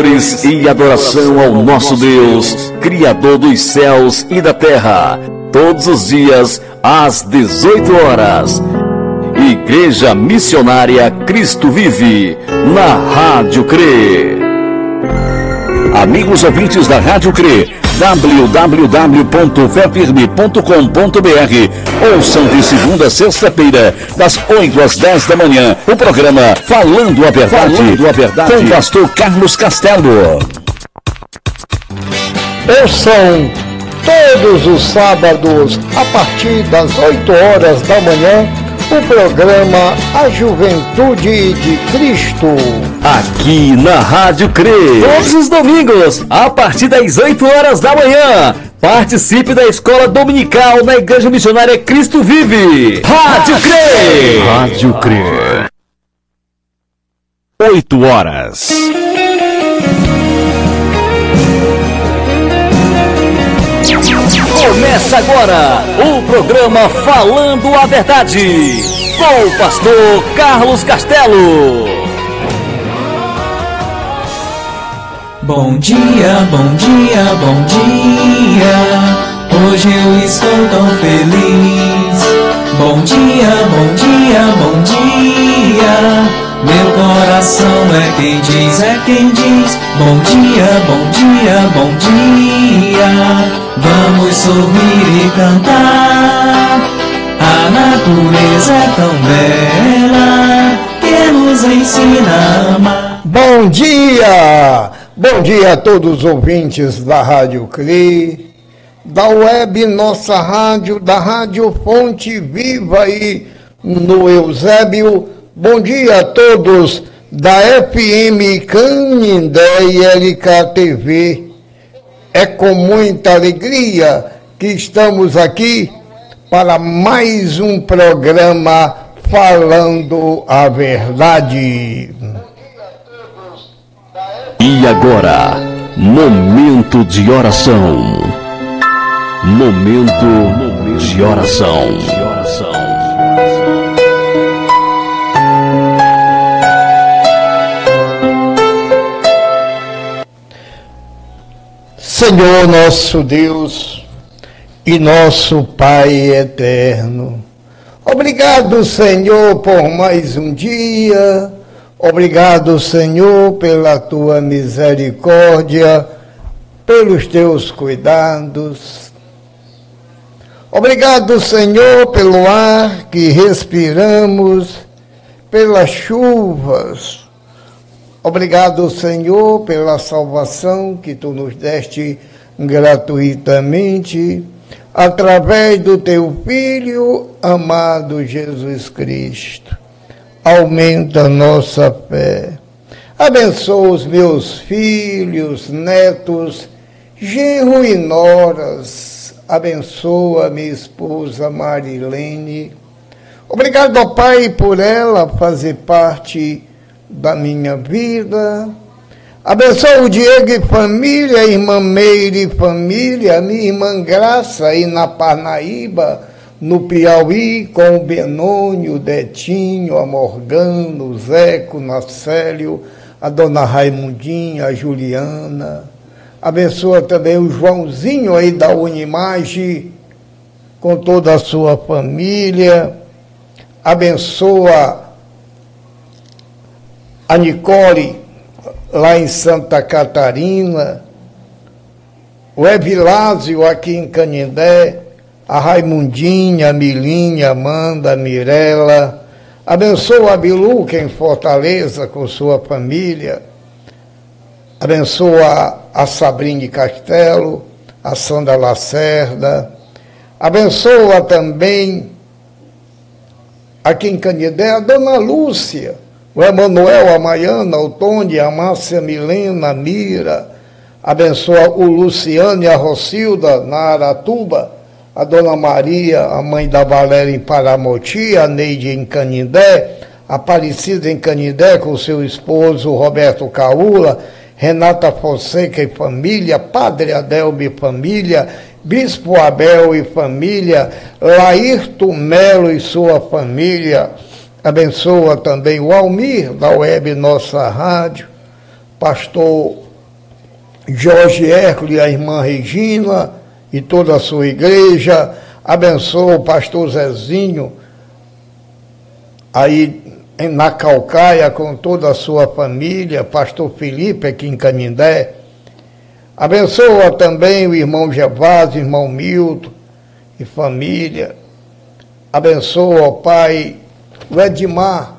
louvores e adoração ao nosso Deus, Criador dos céus e da terra, todos os dias às 18 horas. Igreja Missionária Cristo Vive, na Rádio CRE. Amigos ouvintes da Rádio CRE, www.fepirme.com.br Ouçam de segunda a sexta-feira, das 8 às 10 da manhã, o programa Falando a Verdade, Falando a Verdade. com o pastor Carlos Castelo. Ouçam todos os sábados, a partir das 8 horas da manhã, o programa A Juventude de Cristo. Aqui na Rádio CRE. Todos os domingos, a partir das 8 horas da manhã. Participe da escola dominical na Igreja Missionária Cristo Vive. Rádio CRE. Rádio CRE. 8 horas. Começa agora o programa Falando a Verdade. Com o pastor Carlos Castelo. Bom dia, bom dia, bom dia. Hoje eu estou tão feliz. Bom dia, bom dia, bom dia. Meu coração é quem diz, é quem diz. Bom dia, bom dia, bom dia. Vamos sorrir e cantar. A natureza é tão bela que nos ensina a amar. Bom dia! Bom dia a todos os ouvintes da Rádio CRI, da web Nossa Rádio, da Rádio Fonte Viva aí no Eusébio. Bom dia a todos da FM Canindé e LKTV. É com muita alegria que estamos aqui para mais um programa Falando a Verdade. E agora, momento de oração. Momento de oração. Senhor nosso Deus e nosso Pai eterno, obrigado, Senhor, por mais um dia, Obrigado, Senhor, pela tua misericórdia, pelos teus cuidados. Obrigado, Senhor, pelo ar que respiramos, pelas chuvas. Obrigado, Senhor, pela salvação que tu nos deste gratuitamente através do teu Filho amado Jesus Cristo. Aumenta nossa fé. Abençoa os meus filhos, netos, genro e noras. Abençoa minha esposa Marilene. Obrigado, ó Pai, por ela fazer parte da minha vida Abençoa o Diego e família, a irmã Meire e família, a minha irmã Graça aí na Parnaíba, no Piauí, com o Benônio, o Detinho, a Morgano, o Zeco, o Nacélio, a dona Raimundinha, a Juliana. Abençoa também o Joãozinho aí da Unimage, com toda a sua família. Abençoa a Nicole lá em Santa Catarina, o Evilásio aqui em Canindé, a Raimundinha, a Milinha, Amanda, a Mirella, abençoa a Biluca em Fortaleza com sua família, abençoa a Sabrine Castelo, a Sandra Lacerda, abençoa também aqui em Canindé a Dona Lúcia, o Emanuel, a Maiana, o Tony, a Márcia Milena, a Mira, abençoa o Luciano e a Rocilda na Aratuba, a Dona Maria, a mãe da Valéria em Paramoti, a Neide em Canindé, a Aparecida em Canindé com seu esposo Roberto Caula, Renata Fonseca e família, Padre Adelmo e família, Bispo Abel e família, Laírto Melo e sua família, Abençoa também o Almir, da web Nossa Rádio, pastor Jorge Hércules, a irmã Regina e toda a sua igreja. Abençoa o pastor Zezinho, aí na Calcaia, com toda a sua família, pastor Felipe aqui em Canindé. Abençoa também o irmão Gervásio, irmão Milton e família. Abençoa, o Pai, o Edmar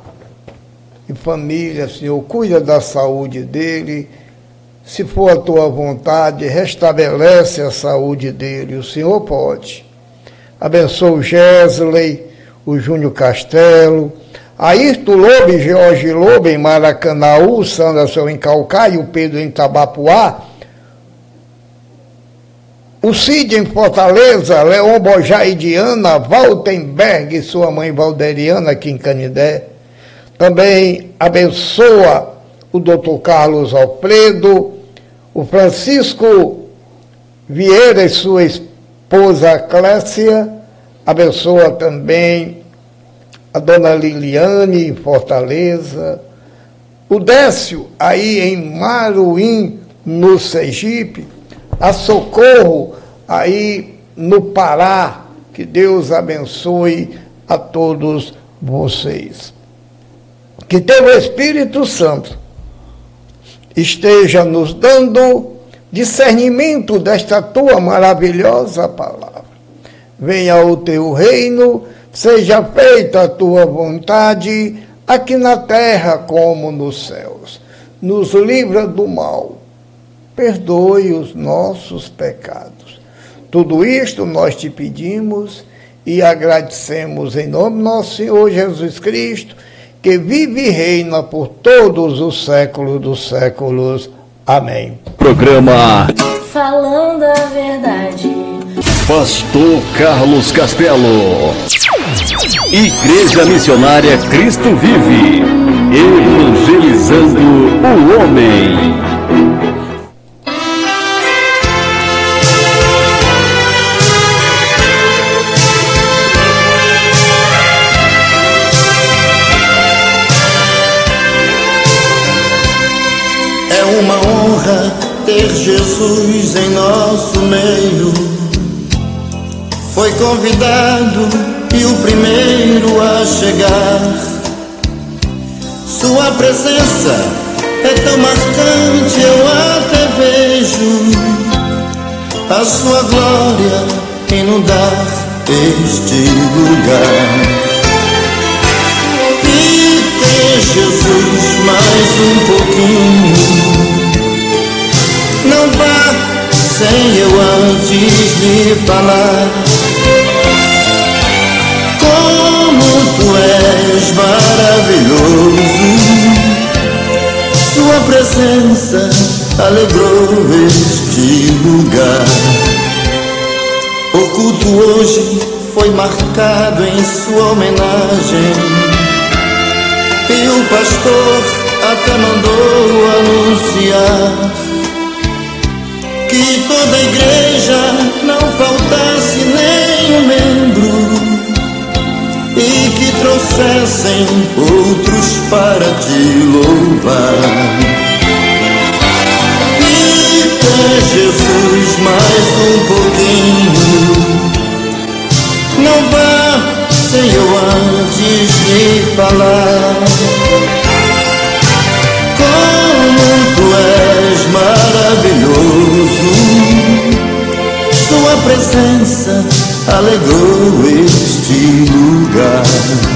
e família, Senhor, cuida da saúde dele. Se for a tua vontade, restabelece a saúde dele. O Senhor pode. Abençoa o Gesley, o Júnior Castelo, Ayrton Lobo Jorge Lobo em Maracanaú, Sanderson em Calcaia Pedro em Tabapuá. O Cid em Fortaleza, Leon Bojá e Diana, Valtenberg e sua mãe Valderiana aqui em Canidé. Também abençoa o doutor Carlos Alfredo, o Francisco Vieira e sua esposa Clécia. Abençoa também a dona Liliane em Fortaleza. O Décio aí em Maruim, no Sergipe a Socorro, aí no Pará. Que Deus abençoe a todos vocês. Que teu Espírito Santo esteja nos dando discernimento desta tua maravilhosa palavra. Venha o teu reino, seja feita a tua vontade, aqui na terra como nos céus. Nos livra do mal perdoe os nossos pecados. Tudo isto nós te pedimos e agradecemos em nome do nosso Senhor Jesus Cristo, que vive e reina por todos os séculos dos séculos. Amém. Programa Falando a verdade. Pastor Carlos Castelo. Igreja Missionária Cristo Vive. Evangelizando o homem. É uma honra ter Jesus em nosso meio. Foi convidado primeiro a chegar. Sua presença é tão marcante, eu até vejo a sua glória inundar este lugar. E ter Jesus mais um pouquinho. Não vá sem eu antes lhe falar. Maravilhoso sua presença alegrou este lugar. O culto hoje foi marcado em sua homenagem. E o pastor até mandou anunciar que toda a igreja não faltasse nenhum trouxessem outros para te louvar. Fica Jesus mais um pouquinho, não vá eu antes de falar. Como tu és maravilhoso, sua presença alegrou este lugar.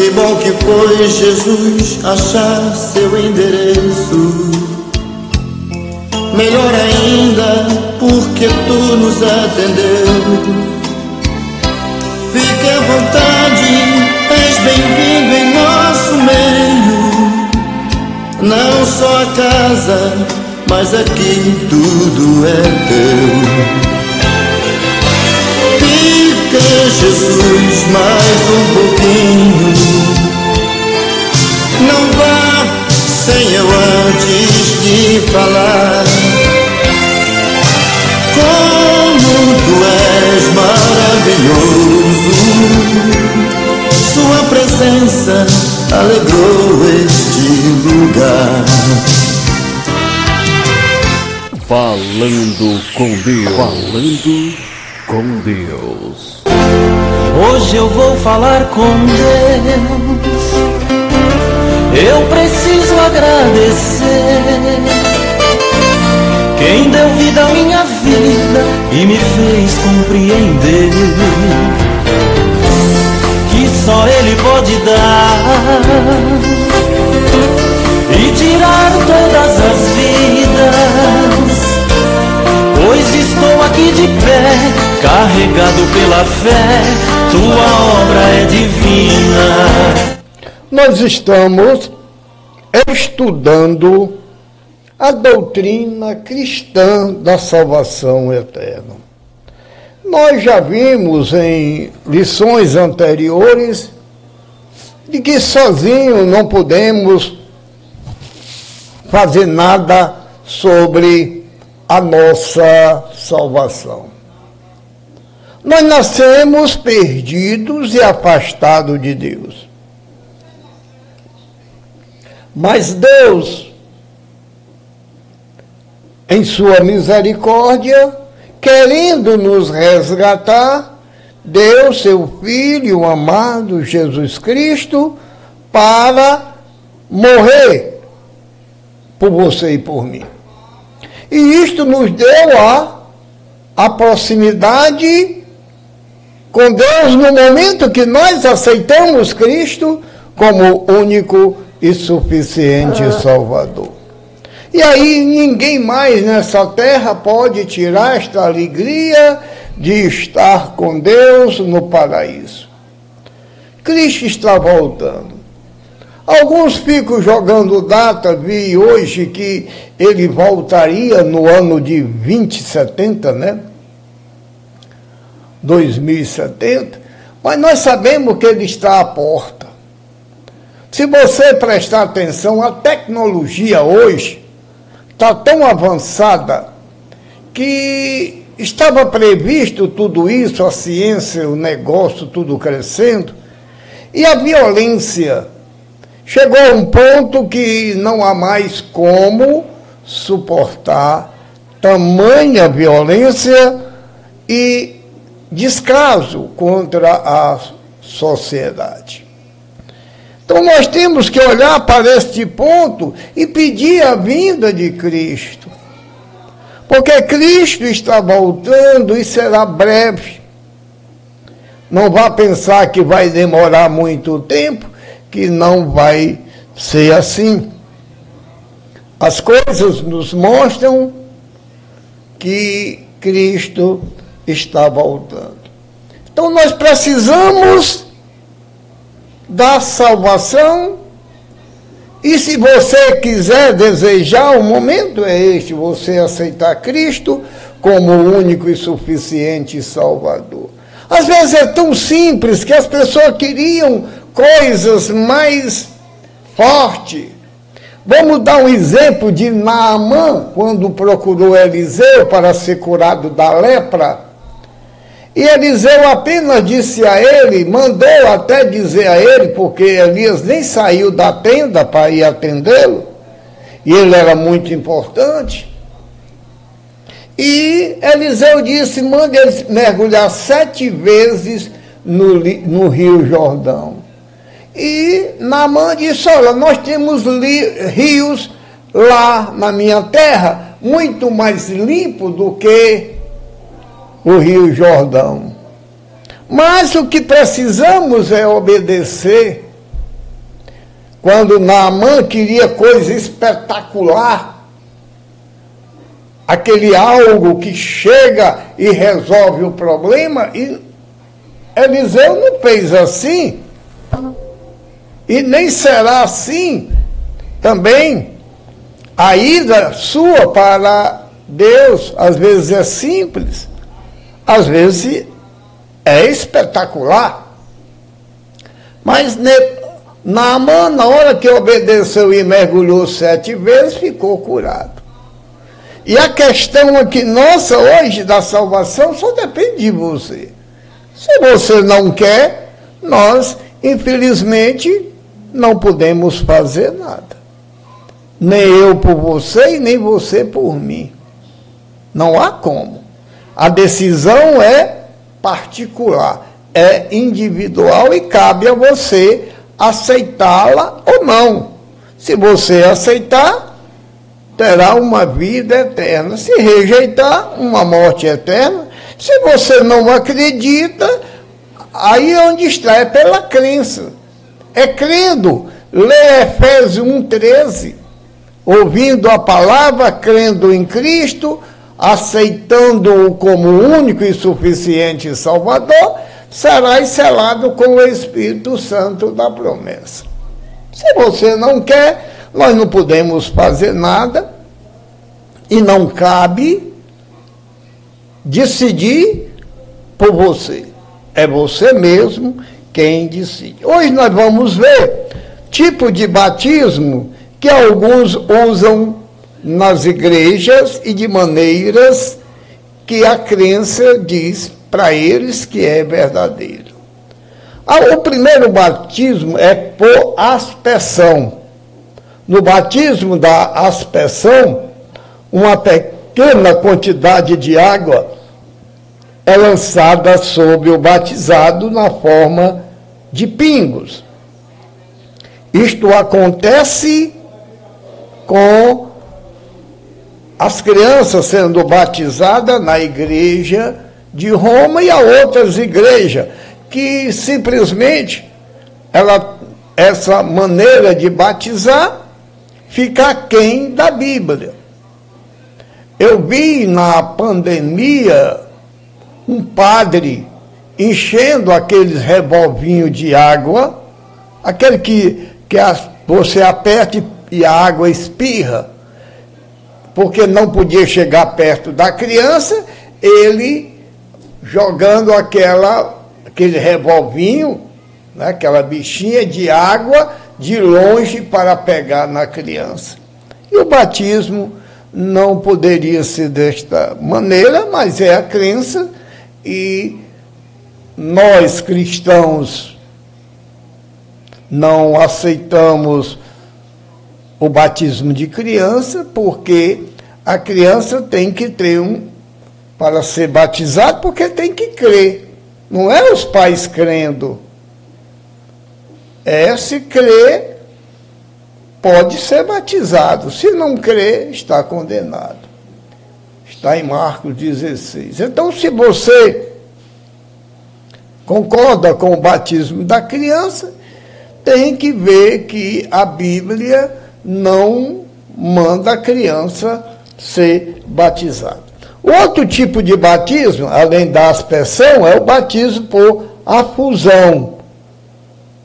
Que bom que foi Jesus achar seu endereço. Melhor ainda, porque tu nos atendeu. Fique à vontade, és bem-vindo em nosso meio. Não só a casa, mas aqui tudo é teu. Jesus mais um pouquinho. Não vá sem eu antes de falar. Como tu és maravilhoso, Sua presença alegrou este lugar. Falando com Deus. Falando com Deus. Hoje eu vou falar com Deus. Eu preciso agradecer. Quem deu vida à minha vida e me fez compreender que só Ele pode dar e tirar todas as vidas. Aqui de pé carregado pela fé, tua obra é divina. Nós estamos estudando a doutrina cristã da salvação eterna. Nós já vimos em lições anteriores de que sozinho não podemos fazer nada sobre a nossa salvação. Nós nascemos perdidos e afastados de Deus. Mas Deus, em Sua misericórdia, querendo nos resgatar, deu seu Filho amado Jesus Cristo para morrer por você e por mim. E isto nos deu a, a proximidade com Deus no momento que nós aceitamos Cristo como único e suficiente ah. Salvador. E aí ninguém mais nessa terra pode tirar esta alegria de estar com Deus no paraíso. Cristo está voltando. Alguns ficam jogando data, vi hoje que ele voltaria no ano de 2070, né? 2070, mas nós sabemos que ele está à porta. Se você prestar atenção, a tecnologia hoje está tão avançada que estava previsto tudo isso, a ciência, o negócio, tudo crescendo, e a violência chegou a um ponto que não há mais como suportar tamanha violência e descaso contra a sociedade. Então nós temos que olhar para este ponto e pedir a vinda de Cristo. Porque Cristo está voltando e será breve. Não vá pensar que vai demorar muito tempo, que não vai ser assim. As coisas nos mostram que Cristo está voltando. Então nós precisamos da salvação. E se você quiser desejar, o momento é este: você aceitar Cristo como único e suficiente Salvador. Às vezes é tão simples que as pessoas queriam coisas mais fortes Vamos dar um exemplo de Naamã, quando procurou Eliseu para ser curado da lepra. E Eliseu apenas disse a ele, mandou até dizer a ele, porque Elias nem saiu da tenda para ir atendê-lo, e ele era muito importante. E Eliseu disse: mande ele mergulhar sete vezes no, no rio Jordão. E Naamã disse: Olha, nós temos rios lá na minha terra, muito mais limpo do que o rio Jordão. Mas o que precisamos é obedecer. Quando Naamã queria coisa espetacular, aquele algo que chega e resolve o problema, e Eliseu não fez assim. E nem será assim também a ida sua para Deus. Às vezes é simples, às vezes é espetacular. Mas Naaman, na hora que obedeceu e mergulhou sete vezes, ficou curado. E a questão aqui nossa hoje da salvação só depende de você. Se você não quer, nós, infelizmente, não podemos fazer nada. Nem eu por você e nem você por mim. Não há como. A decisão é particular, é individual e cabe a você aceitá-la ou não. Se você aceitar, terá uma vida eterna. Se rejeitar, uma morte eterna. Se você não acredita, aí é onde está, é pela crença é crendo. Lê Efésios 1,13. Ouvindo a palavra, crendo em Cristo, aceitando-o como único e suficiente Salvador, serás selado com o Espírito Santo da promessa. Se você não quer, nós não podemos fazer nada e não cabe decidir por você. É você mesmo quem decide. Hoje nós vamos ver tipo de batismo que alguns usam nas igrejas e de maneiras que a crença diz para eles que é verdadeiro. Ah, o primeiro batismo é por aspersão. No batismo da aspersão, uma pequena quantidade de água é lançada sobre o batizado na forma de pingos. Isto acontece com as crianças sendo batizadas na igreja de Roma e a outras igrejas, que simplesmente ela, essa maneira de batizar fica aquém da Bíblia. Eu vi na pandemia um padre enchendo aqueles revolvinhos de água, aquele que, que você aperta e a água espirra, porque não podia chegar perto da criança, ele jogando aquela, aquele revolvinho, né, aquela bichinha de água de longe para pegar na criança. E o batismo não poderia ser desta maneira, mas é a crença e nós cristãos não aceitamos o batismo de criança porque a criança tem que ter um para ser batizado porque tem que crer. Não é os pais crendo. É se crê, pode ser batizado. Se não crê, está condenado. Está em Marcos 16. Então, se você concorda com o batismo da criança, tem que ver que a Bíblia não manda a criança ser batizada. Outro tipo de batismo, além da aspersão, é o batismo por afusão.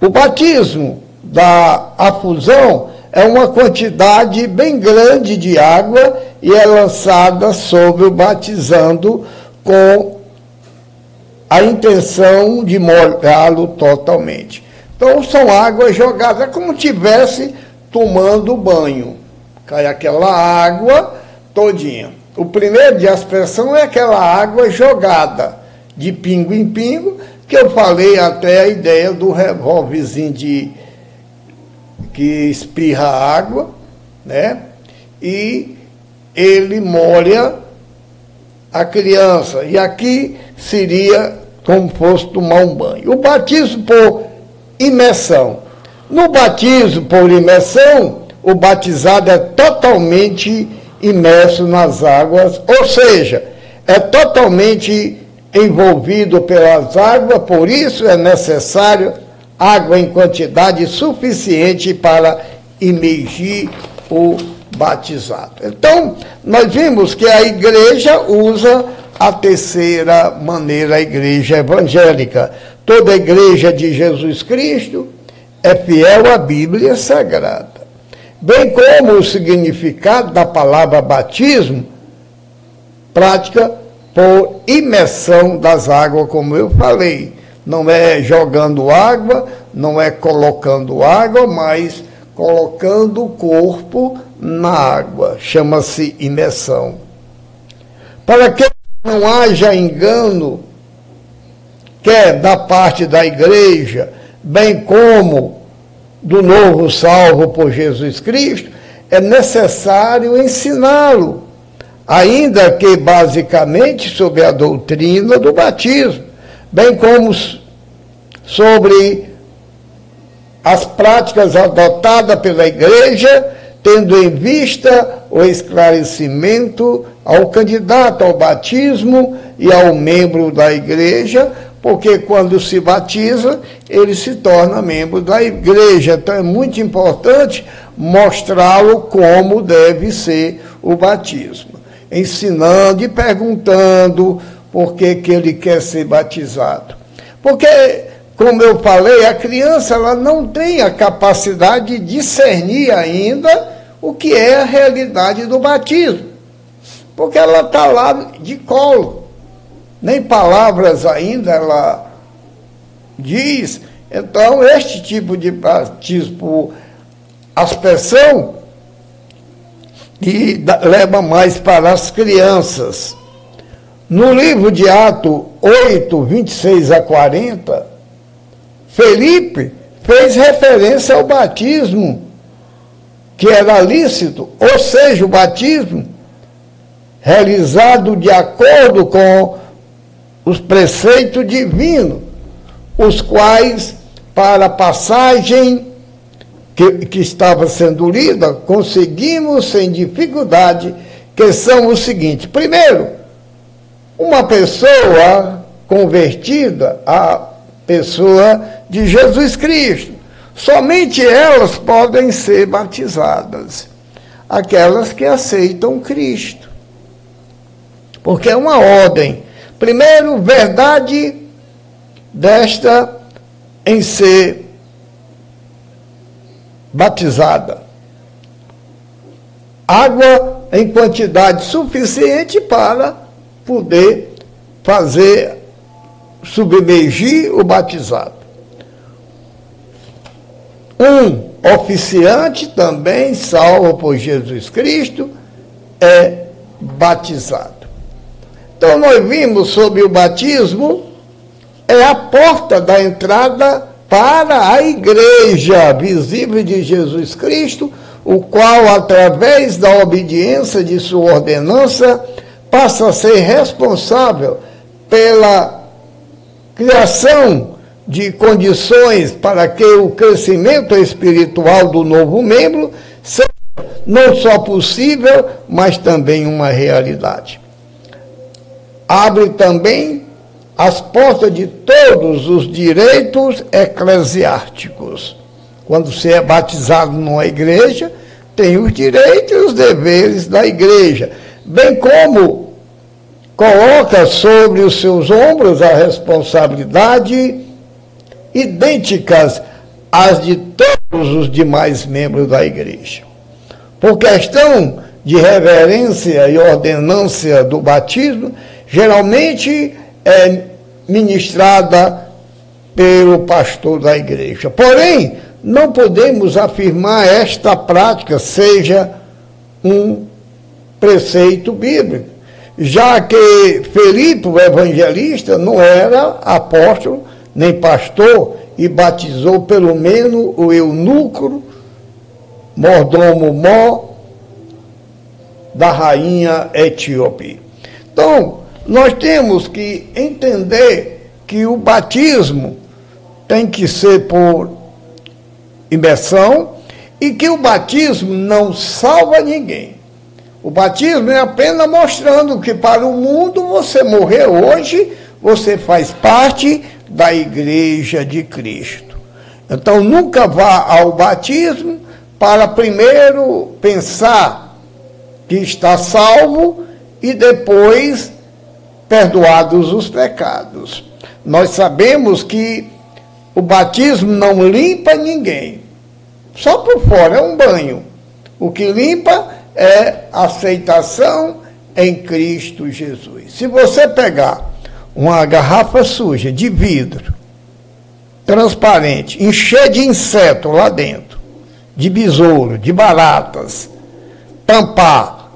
O batismo da afusão é uma quantidade bem grande de água e é lançada sobre o batizando com a intenção de molhá-lo totalmente. Então são águas jogadas, é como tivesse tomando banho. Cai aquela água todinha. O primeiro de aspersão é aquela água jogada de pingo em pingo, que eu falei até a ideia do revólverzinho de que espirra água, né? E ele molha a criança. E aqui seria como fosse tomar um banho. O batismo por imersão. No batismo por imersão, o batizado é totalmente imerso nas águas, ou seja, é totalmente envolvido pelas águas, por isso é necessário água em quantidade suficiente para imergir o batizado. Então, nós vimos que a igreja usa a terceira maneira, a igreja evangélica. Toda igreja de Jesus Cristo é fiel à Bíblia Sagrada bem como o significado da palavra batismo, prática por imersão das águas, como eu falei. Não é jogando água, não é colocando água, mas colocando o corpo na água. Chama-se imersão. Para que não haja engano, quer da parte da igreja, bem como do novo salvo por Jesus Cristo, é necessário ensiná-lo, ainda que basicamente sobre a doutrina do batismo, bem como sobre as práticas adotadas pela igreja, tendo em vista o esclarecimento ao candidato ao batismo e ao membro da igreja, porque quando se batiza, ele se torna membro da igreja. Então é muito importante mostrá-lo como deve ser o batismo, ensinando e perguntando por que, que ele quer ser batizado. Porque, como eu falei, a criança ela não tem a capacidade de discernir ainda o que é a realidade do batismo, porque ela está lá de colo nem palavras ainda ela diz. Então, este tipo de batismo aspersão e leva mais para as crianças. No livro de Atos 8, 26 a 40, Felipe fez referência ao batismo, que era lícito, ou seja, o batismo realizado de acordo com os preceitos divinos, os quais, para a passagem que, que estava sendo lida, conseguimos sem dificuldade, que são os seguintes. Primeiro, uma pessoa convertida à pessoa de Jesus Cristo. Somente elas podem ser batizadas, aquelas que aceitam Cristo. Porque é uma ordem Primeiro, verdade desta em ser batizada. Água em quantidade suficiente para poder fazer submergir o batizado. Um oficiante também, salvo por Jesus Cristo, é batizado. Então, nós vimos sobre o batismo, é a porta da entrada para a igreja visível de Jesus Cristo, o qual, através da obediência de sua ordenança, passa a ser responsável pela criação de condições para que o crescimento espiritual do novo membro seja não só possível, mas também uma realidade. Abre também as portas de todos os direitos eclesiásticos. Quando você é batizado numa igreja, tem os direitos e os deveres da igreja, bem como coloca sobre os seus ombros a responsabilidade idênticas às de todos os demais membros da igreja. Por questão de reverência e ordenância do batismo, geralmente é ministrada pelo pastor da igreja. Porém, não podemos afirmar esta prática seja um preceito bíblico, já que Felipe, o evangelista, não era apóstolo nem pastor e batizou pelo menos o eunuco, mordomo mó da rainha etíope. Então, nós temos que entender que o batismo tem que ser por imersão e que o batismo não salva ninguém. O batismo é apenas mostrando que para o mundo você morreu hoje, você faz parte da igreja de Cristo. Então nunca vá ao batismo para primeiro pensar que está salvo e depois perdoados os pecados. Nós sabemos que o batismo não limpa ninguém. Só por fora é um banho. O que limpa é aceitação em Cristo Jesus. Se você pegar uma garrafa suja de vidro, transparente, encher de inseto lá dentro, de besouro, de baratas, tampar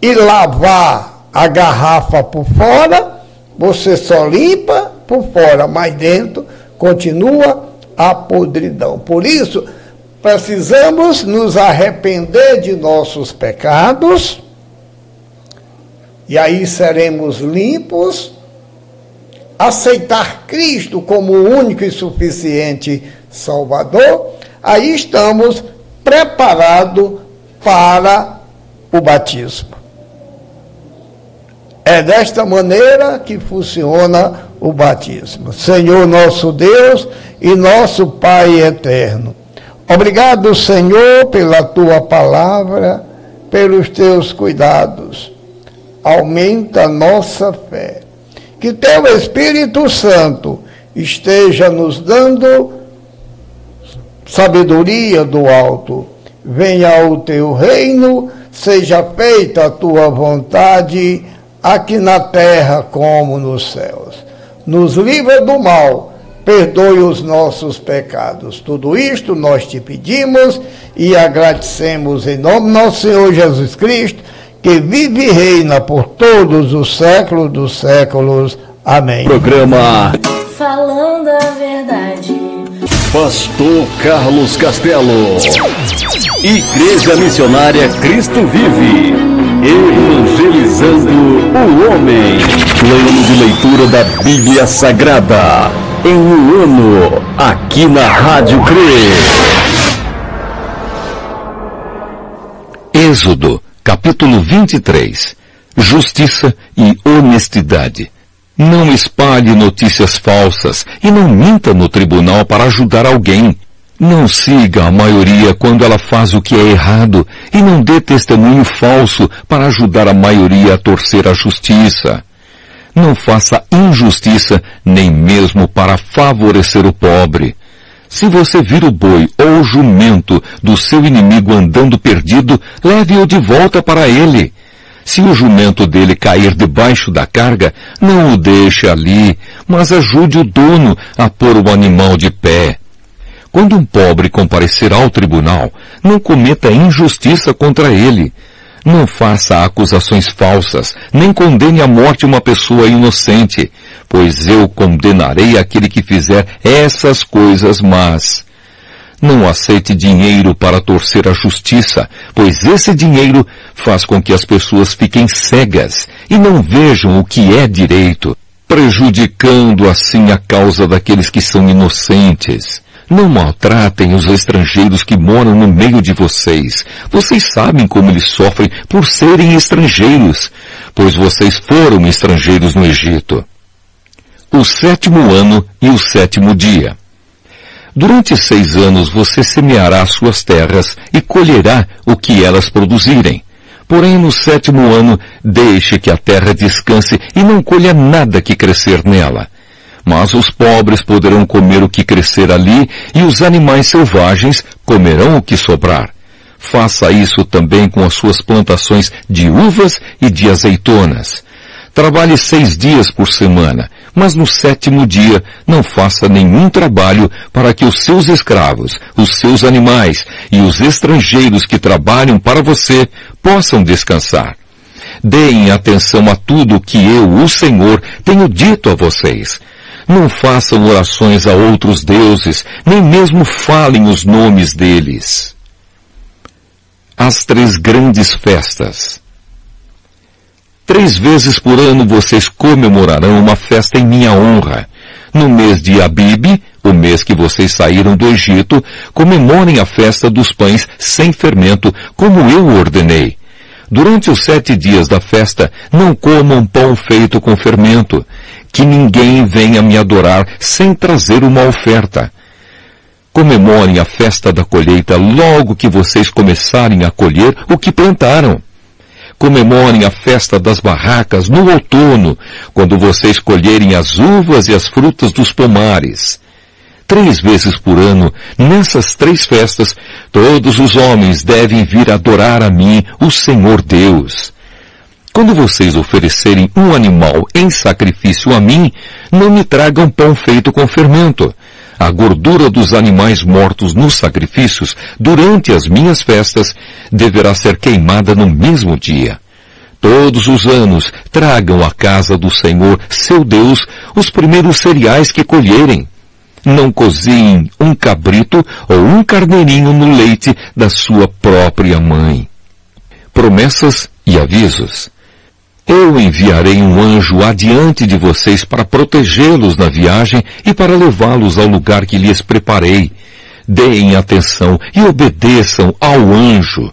e lavar a garrafa por fora, você só limpa por fora, mas dentro continua a podridão. Por isso, precisamos nos arrepender de nossos pecados, e aí seremos limpos, aceitar Cristo como o único e suficiente Salvador, aí estamos preparados para o batismo. É desta maneira que funciona o batismo. Senhor nosso Deus e nosso Pai eterno. Obrigado, Senhor, pela tua palavra, pelos teus cuidados. Aumenta nossa fé. Que teu Espírito Santo esteja nos dando sabedoria do alto. Venha o teu reino, seja feita a tua vontade, aqui na terra como nos céus nos livra do mal, perdoe os nossos pecados. Tudo isto nós te pedimos e agradecemos em nome do nosso Senhor Jesus Cristo, que vive e reina por todos os séculos dos séculos. Amém. Programa Falando a verdade. Pastor Carlos Castelo. Igreja Missionária Cristo Vive. Evangelizando o homem. Plano de leitura da Bíblia Sagrada. Em um ano, aqui na Rádio CRE. Êxodo, capítulo 23. Justiça e honestidade. Não espalhe notícias falsas e não minta no tribunal para ajudar alguém. Não siga a maioria quando ela faz o que é errado e não dê testemunho falso para ajudar a maioria a torcer a justiça. Não faça injustiça nem mesmo para favorecer o pobre. Se você vir o boi ou o jumento do seu inimigo andando perdido, leve-o de volta para ele. Se o jumento dele cair debaixo da carga, não o deixe ali, mas ajude o dono a pôr o animal de pé. Quando um pobre comparecer ao tribunal, não cometa injustiça contra ele. Não faça acusações falsas, nem condene à morte uma pessoa inocente, pois eu condenarei aquele que fizer essas coisas más. Não aceite dinheiro para torcer a justiça, pois esse dinheiro faz com que as pessoas fiquem cegas e não vejam o que é direito. prejudicando assim a causa daqueles que são inocentes. Não maltratem os estrangeiros que moram no meio de vocês. Vocês sabem como eles sofrem por serem estrangeiros, pois vocês foram estrangeiros no Egito. O sétimo ano e o sétimo dia. Durante seis anos você semeará suas terras e colherá o que elas produzirem. Porém, no sétimo ano, deixe que a terra descanse e não colha nada que crescer nela mas os pobres poderão comer o que crescer ali e os animais selvagens comerão o que sobrar. Faça isso também com as suas plantações de uvas e de azeitonas. Trabalhe seis dias por semana, mas no sétimo dia não faça nenhum trabalho para que os seus escravos, os seus animais e os estrangeiros que trabalham para você possam descansar. Deem atenção a tudo que eu, o Senhor, tenho dito a vocês. Não façam orações a outros deuses, nem mesmo falem os nomes deles. As três grandes festas. Três vezes por ano vocês comemorarão uma festa em minha honra. No mês de Abib, o mês que vocês saíram do Egito, comemorem a festa dos pães sem fermento, como eu ordenei. Durante os sete dias da festa, não comam pão feito com fermento, que ninguém venha me adorar sem trazer uma oferta. Comemorem a festa da colheita logo que vocês começarem a colher o que plantaram. Comemorem a festa das barracas no outono, quando vocês colherem as uvas e as frutas dos pomares. Três vezes por ano, nessas três festas, todos os homens devem vir adorar a mim, o Senhor Deus. Quando vocês oferecerem um animal em sacrifício a mim, não me tragam pão feito com fermento. A gordura dos animais mortos nos sacrifícios durante as minhas festas deverá ser queimada no mesmo dia. Todos os anos tragam à casa do Senhor, seu Deus, os primeiros cereais que colherem. Não cozinhem um cabrito ou um carneirinho no leite da sua própria mãe. Promessas e avisos. Eu enviarei um anjo adiante de vocês para protegê-los na viagem e para levá-los ao lugar que lhes preparei. Deem atenção e obedeçam ao anjo.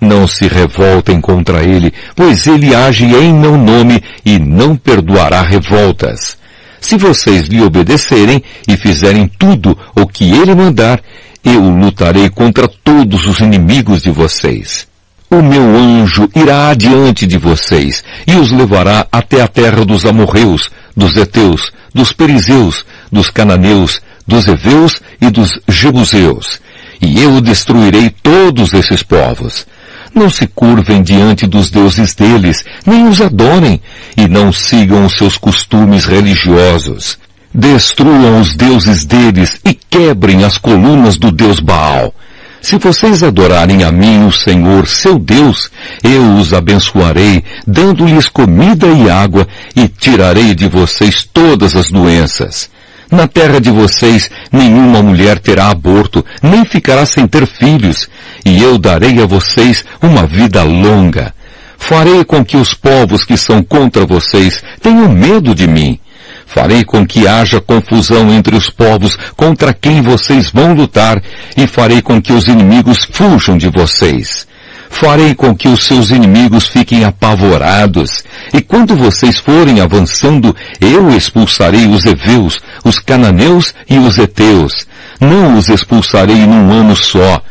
Não se revoltem contra ele, pois ele age em meu nome e não perdoará revoltas. Se vocês lhe obedecerem e fizerem tudo o que ele mandar, eu lutarei contra todos os inimigos de vocês. O meu anjo irá adiante de vocês e os levará até a terra dos amorreus, dos heteus, dos perizeus, dos cananeus, dos heveus e dos jebuseus. E eu destruirei todos esses povos. Não se curvem diante dos deuses deles, nem os adorem, e não sigam os seus costumes religiosos. Destruam os deuses deles e quebrem as colunas do deus Baal. Se vocês adorarem a mim, o Senhor, seu Deus, eu os abençoarei, dando-lhes comida e água, e tirarei de vocês todas as doenças. Na terra de vocês, nenhuma mulher terá aborto, nem ficará sem ter filhos, e eu darei a vocês uma vida longa. Farei com que os povos que são contra vocês tenham medo de mim, Farei com que haja confusão entre os povos contra quem vocês vão lutar e farei com que os inimigos fujam de vocês. Farei com que os seus inimigos fiquem apavorados. E quando vocês forem avançando, eu expulsarei os heveus, os cananeus e os heteus. Não os expulsarei num ano só,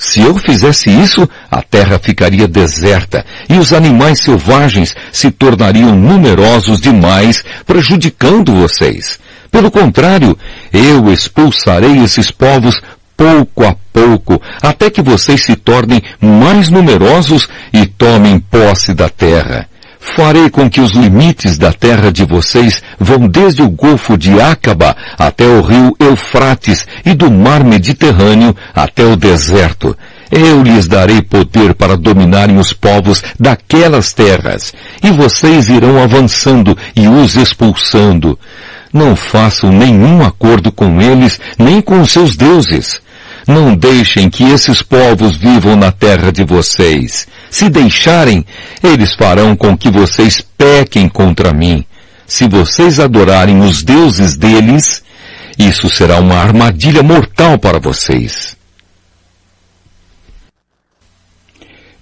se eu fizesse isso, a terra ficaria deserta e os animais selvagens se tornariam numerosos demais, prejudicando vocês. Pelo contrário, eu expulsarei esses povos pouco a pouco, até que vocês se tornem mais numerosos e tomem posse da terra. Farei com que os limites da terra de vocês vão desde o Golfo de Acaba até o rio Eufrates e do mar Mediterrâneo até o deserto. Eu lhes darei poder para dominarem os povos daquelas terras, e vocês irão avançando e os expulsando. Não façam nenhum acordo com eles, nem com seus deuses. Não deixem que esses povos vivam na terra de vocês. Se deixarem, eles farão com que vocês pequem contra mim. se vocês adorarem os deuses deles, isso será uma armadilha mortal para vocês.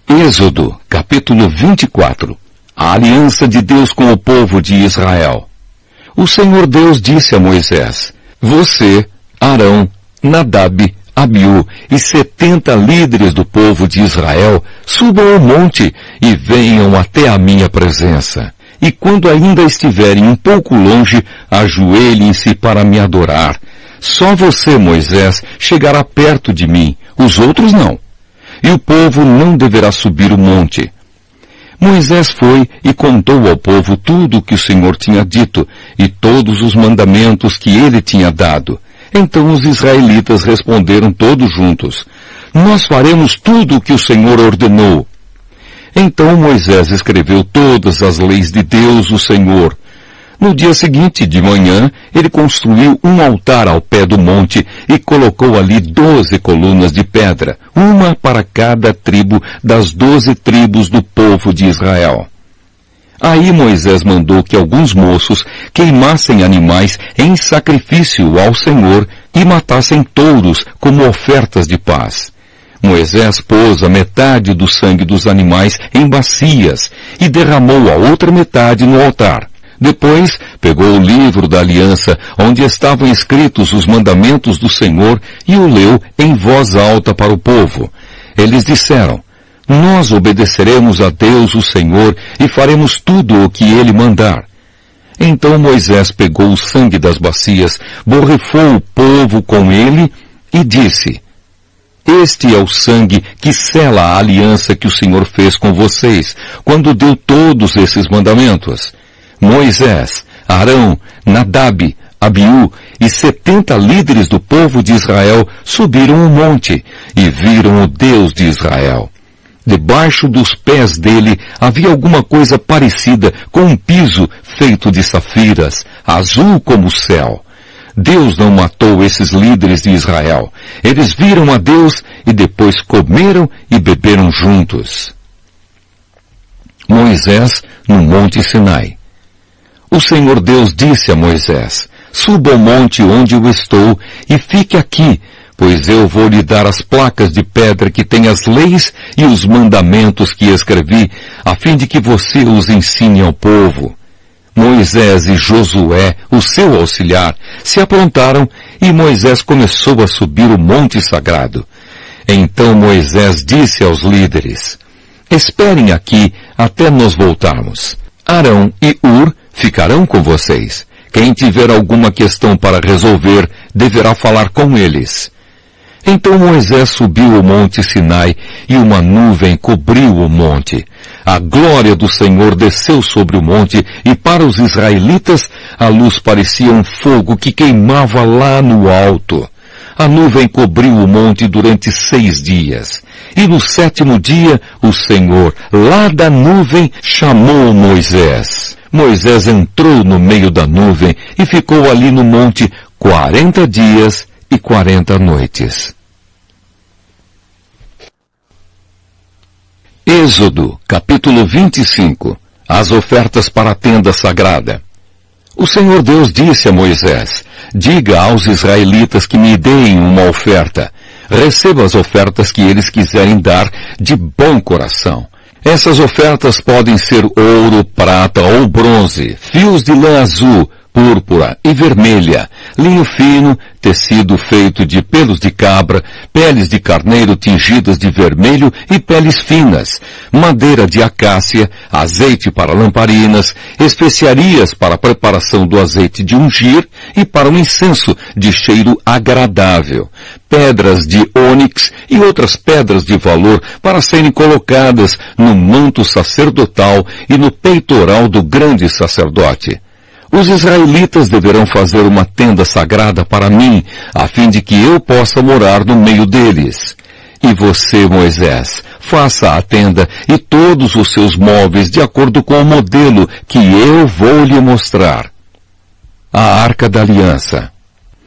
Êxodo, capítulo 24. A aliança de Deus com o povo de Israel. O Senhor Deus disse a Moisés, Você, Arão, Nadab, Abiú e setenta líderes do povo de Israel subam ao monte e venham até a minha presença. E quando ainda estiverem um pouco longe, ajoelhem-se para me adorar. Só você, Moisés, chegará perto de mim, os outros não e o povo não deverá subir o monte. Moisés foi e contou ao povo tudo o que o Senhor tinha dito e todos os mandamentos que ele tinha dado. Então os israelitas responderam todos juntos, Nós faremos tudo o que o Senhor ordenou. Então Moisés escreveu todas as leis de Deus, o Senhor, no dia seguinte, de manhã, ele construiu um altar ao pé do monte e colocou ali doze colunas de pedra, uma para cada tribo das doze tribos do povo de Israel. Aí Moisés mandou que alguns moços queimassem animais em sacrifício ao Senhor e matassem touros como ofertas de paz. Moisés pôs a metade do sangue dos animais em bacias e derramou a outra metade no altar. Depois pegou o livro da aliança, onde estavam escritos os mandamentos do Senhor, e o leu em voz alta para o povo. Eles disseram, Nós obedeceremos a Deus o Senhor e faremos tudo o que Ele mandar. Então Moisés pegou o sangue das bacias, borrifou o povo com ele e disse, este é o sangue que sela a aliança que o Senhor fez com vocês, quando deu todos esses mandamentos. Moisés, Arão, Nadab, Abiú e setenta líderes do povo de Israel subiram o monte e viram o Deus de Israel. Debaixo dos pés dele havia alguma coisa parecida com um piso feito de safiras, azul como o céu. Deus não matou esses líderes de Israel. Eles viram a Deus e depois comeram e beberam juntos. Moisés no Monte Sinai. O Senhor Deus disse a Moisés, suba ao monte onde eu estou e fique aqui, pois eu vou lhe dar as placas de pedra que têm as leis e os mandamentos que escrevi, a fim de que você os ensine ao povo. Moisés e Josué, o seu auxiliar, se aprontaram e Moisés começou a subir o monte sagrado. Então Moisés disse aos líderes, Esperem aqui até nós voltarmos. Arão e Ur ficarão com vocês. Quem tiver alguma questão para resolver, deverá falar com eles. Então Moisés subiu o monte Sinai e uma nuvem cobriu o monte. A glória do Senhor desceu sobre o monte e para os israelitas a luz parecia um fogo que queimava lá no alto. A nuvem cobriu o monte durante seis dias. E no sétimo dia, o Senhor, lá da nuvem, chamou Moisés. Moisés entrou no meio da nuvem e ficou ali no monte quarenta dias e quarenta noites. Êxodo, capítulo 25 As ofertas para a tenda sagrada. O Senhor Deus disse a Moisés, diga aos israelitas que me deem uma oferta. Receba as ofertas que eles quiserem dar de bom coração. Essas ofertas podem ser ouro, prata ou bronze, fios de lã azul, púrpura e vermelha, linho fino, tecido feito de pelos de cabra, peles de carneiro tingidas de vermelho e peles finas, madeira de acácia, azeite para lamparinas, especiarias para a preparação do azeite de ungir e para o incenso de cheiro agradável, pedras de ônix e outras pedras de valor para serem colocadas no manto sacerdotal e no peitoral do grande sacerdote os israelitas deverão fazer uma tenda sagrada para mim, a fim de que eu possa morar no meio deles. E você, Moisés, faça a tenda e todos os seus móveis de acordo com o modelo que eu vou lhe mostrar. A Arca da Aliança.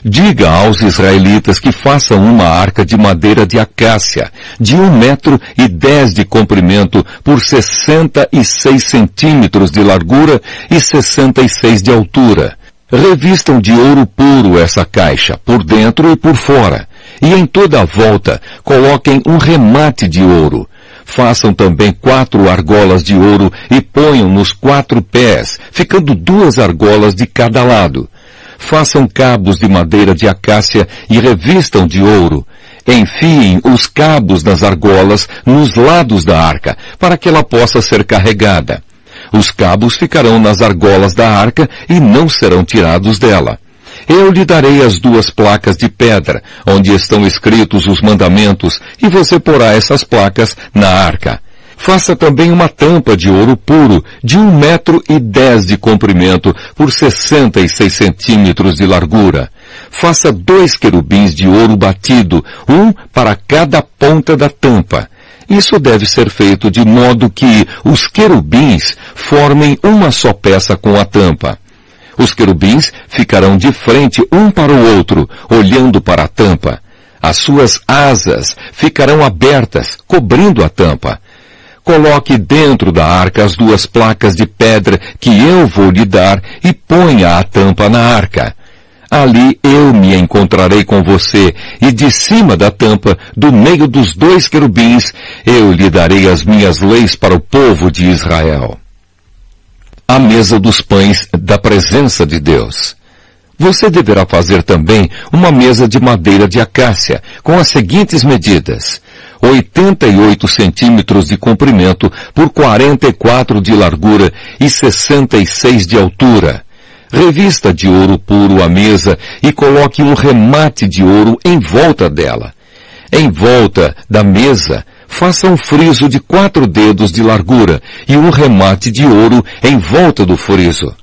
Diga aos israelitas que façam uma arca de madeira de acácia, de um metro e dez de comprimento por sessenta e seis centímetros de largura e sessenta e seis de altura. Revistam de ouro puro essa caixa, por dentro e por fora, e em toda a volta coloquem um remate de ouro. Façam também quatro argolas de ouro e ponham nos quatro pés, ficando duas argolas de cada lado façam cabos de madeira de acácia e revistam de ouro. Enfiem os cabos nas argolas nos lados da arca, para que ela possa ser carregada. Os cabos ficarão nas argolas da arca e não serão tirados dela. Eu lhe darei as duas placas de pedra, onde estão escritos os mandamentos, e você porá essas placas na arca. Faça também uma tampa de ouro puro, de um metro e dez de comprimento, por sessenta e seis centímetros de largura. Faça dois querubins de ouro batido, um para cada ponta da tampa. Isso deve ser feito de modo que os querubins formem uma só peça com a tampa. Os querubins ficarão de frente um para o outro, olhando para a tampa. As suas asas ficarão abertas, cobrindo a tampa. Coloque dentro da arca as duas placas de pedra que eu vou lhe dar e ponha a tampa na arca. Ali eu me encontrarei com você, e de cima da tampa, do meio dos dois querubins, eu lhe darei as minhas leis para o povo de Israel. A mesa dos pães da presença de Deus. Você deverá fazer também uma mesa de madeira de acácia, com as seguintes medidas. 88 centímetros de comprimento por 44 de largura e 66 de altura. Revista de ouro puro a mesa e coloque um remate de ouro em volta dela. Em volta da mesa, faça um friso de quatro dedos de largura e um remate de ouro em volta do friso.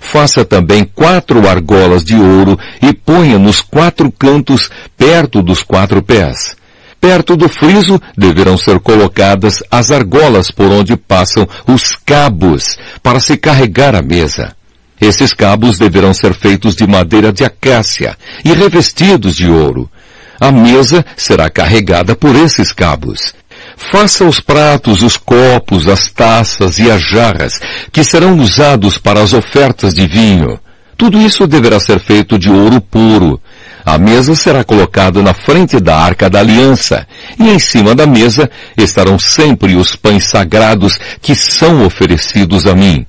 Faça também quatro argolas de ouro e ponha nos quatro cantos perto dos quatro pés. Perto do friso deverão ser colocadas as argolas por onde passam os cabos para se carregar a mesa. Esses cabos deverão ser feitos de madeira de acácia e revestidos de ouro. A mesa será carregada por esses cabos. Faça os pratos, os copos, as taças e as jarras, que serão usados para as ofertas de vinho. Tudo isso deverá ser feito de ouro puro. A mesa será colocada na frente da arca da aliança, e em cima da mesa estarão sempre os pães sagrados que são oferecidos a mim.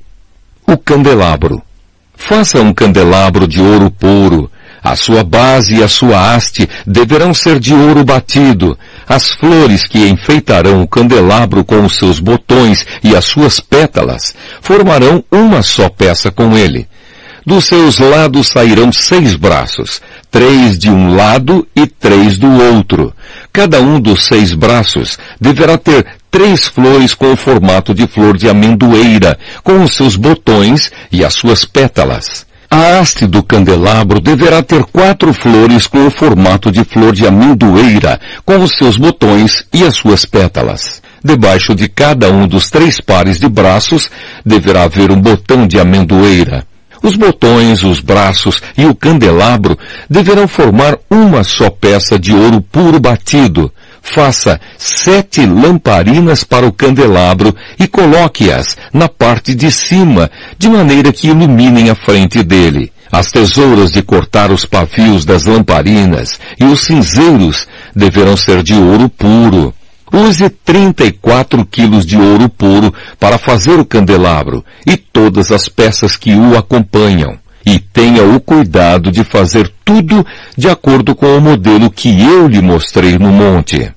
O candelabro. Faça um candelabro de ouro puro. A sua base e a sua haste deverão ser de ouro batido. As flores que enfeitarão o candelabro com os seus botões e as suas pétalas formarão uma só peça com ele. Dos seus lados sairão seis braços, três de um lado e três do outro. Cada um dos seis braços deverá ter três flores com o formato de flor de amendoeira, com os seus botões e as suas pétalas. A haste do candelabro deverá ter quatro flores com o formato de flor de amendoeira, com os seus botões e as suas pétalas. Debaixo de cada um dos três pares de braços deverá haver um botão de amendoeira. Os botões, os braços e o candelabro deverão formar uma só peça de ouro puro batido. Faça sete lamparinas para o candelabro e coloque-as na parte de cima, de maneira que iluminem a frente dele. As tesouras de cortar os pavios das lamparinas e os cinzeiros deverão ser de ouro puro. Use 34 quilos de ouro puro para fazer o candelabro e todas as peças que o acompanham. E tenha o cuidado de fazer tudo de acordo com o modelo que eu lhe mostrei no monte.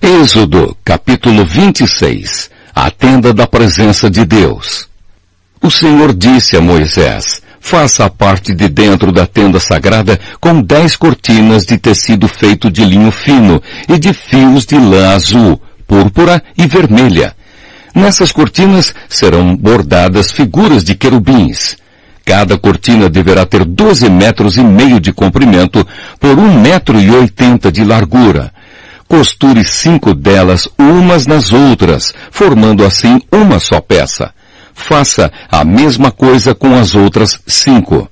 Êxodo, capítulo 26 A tenda da presença de Deus. O Senhor disse a Moisés, Faça a parte de dentro da tenda sagrada com dez cortinas de tecido feito de linho fino e de fios de lã azul, púrpura e vermelha. Nessas cortinas serão bordadas figuras de querubins. Cada cortina deverá ter 12 metros e meio de comprimento por um metro e oitenta de largura. Costure cinco delas umas nas outras, formando assim uma só peça faça a mesma coisa com as outras cinco.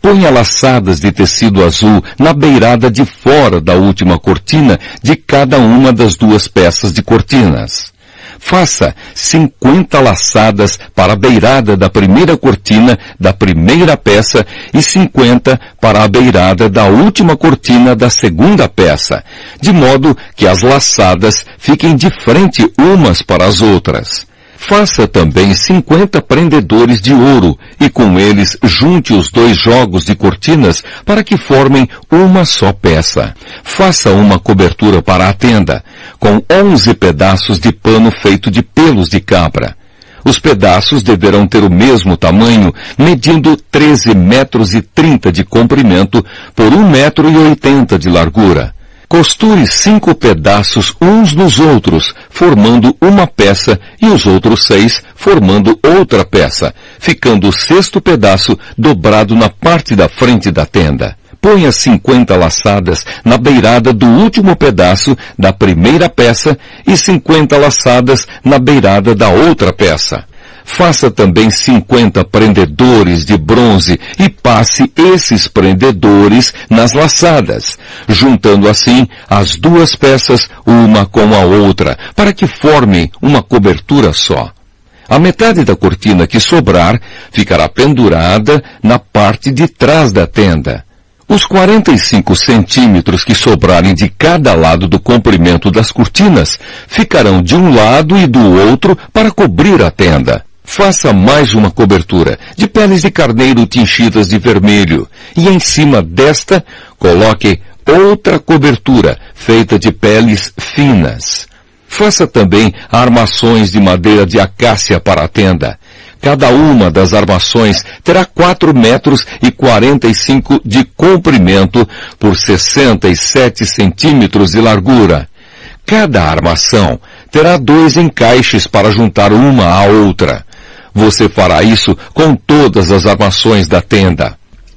Ponha laçadas de tecido azul na beirada de fora da última cortina de cada uma das duas peças de cortinas. Faça 50 laçadas para a beirada da primeira cortina da primeira peça e 50 para a beirada da última cortina da segunda peça, de modo que as laçadas fiquem de frente umas para as outras. Faça também 50 prendedores de ouro e com eles junte os dois jogos de cortinas para que formem uma só peça. Faça uma cobertura para a tenda, com 11 pedaços de pano feito de pelos de cabra. Os pedaços deverão ter o mesmo tamanho, medindo 13 metros e 30 de comprimento por 1 metro e 80 de largura. Costure cinco pedaços uns nos outros, formando uma peça, e os outros seis formando outra peça, ficando o sexto pedaço dobrado na parte da frente da tenda. Ponha cinquenta laçadas na beirada do último pedaço da primeira peça e cinquenta laçadas na beirada da outra peça. Faça também 50 prendedores de bronze e passe esses prendedores nas laçadas, juntando assim as duas peças uma com a outra, para que formem uma cobertura só. A metade da cortina que sobrar ficará pendurada na parte de trás da tenda. Os 45 centímetros que sobrarem de cada lado do comprimento das cortinas ficarão de um lado e do outro para cobrir a tenda. Faça mais uma cobertura de peles de carneiro tingidas de vermelho e em cima desta coloque outra cobertura feita de peles finas. Faça também armações de madeira de acácia para a tenda. Cada uma das armações terá 4 metros e 45 de comprimento por 67 centímetros de largura. Cada armação terá dois encaixes para juntar uma à outra. Você fará isso com todas as armações da tenda.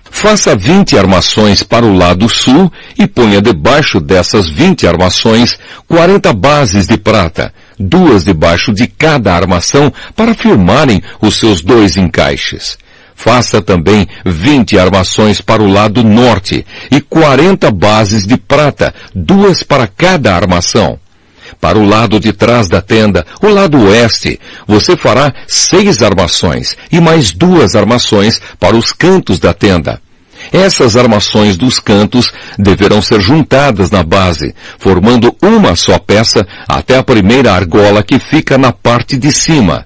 Faça 20 armações para o lado sul e ponha debaixo dessas 20 armações 40 bases de prata, duas debaixo de cada armação para firmarem os seus dois encaixes. Faça também 20 armações para o lado norte e 40 bases de prata, duas para cada armação. Para o lado de trás da tenda, o lado oeste, você fará seis armações e mais duas armações para os cantos da tenda. Essas armações dos cantos deverão ser juntadas na base, formando uma só peça até a primeira argola que fica na parte de cima.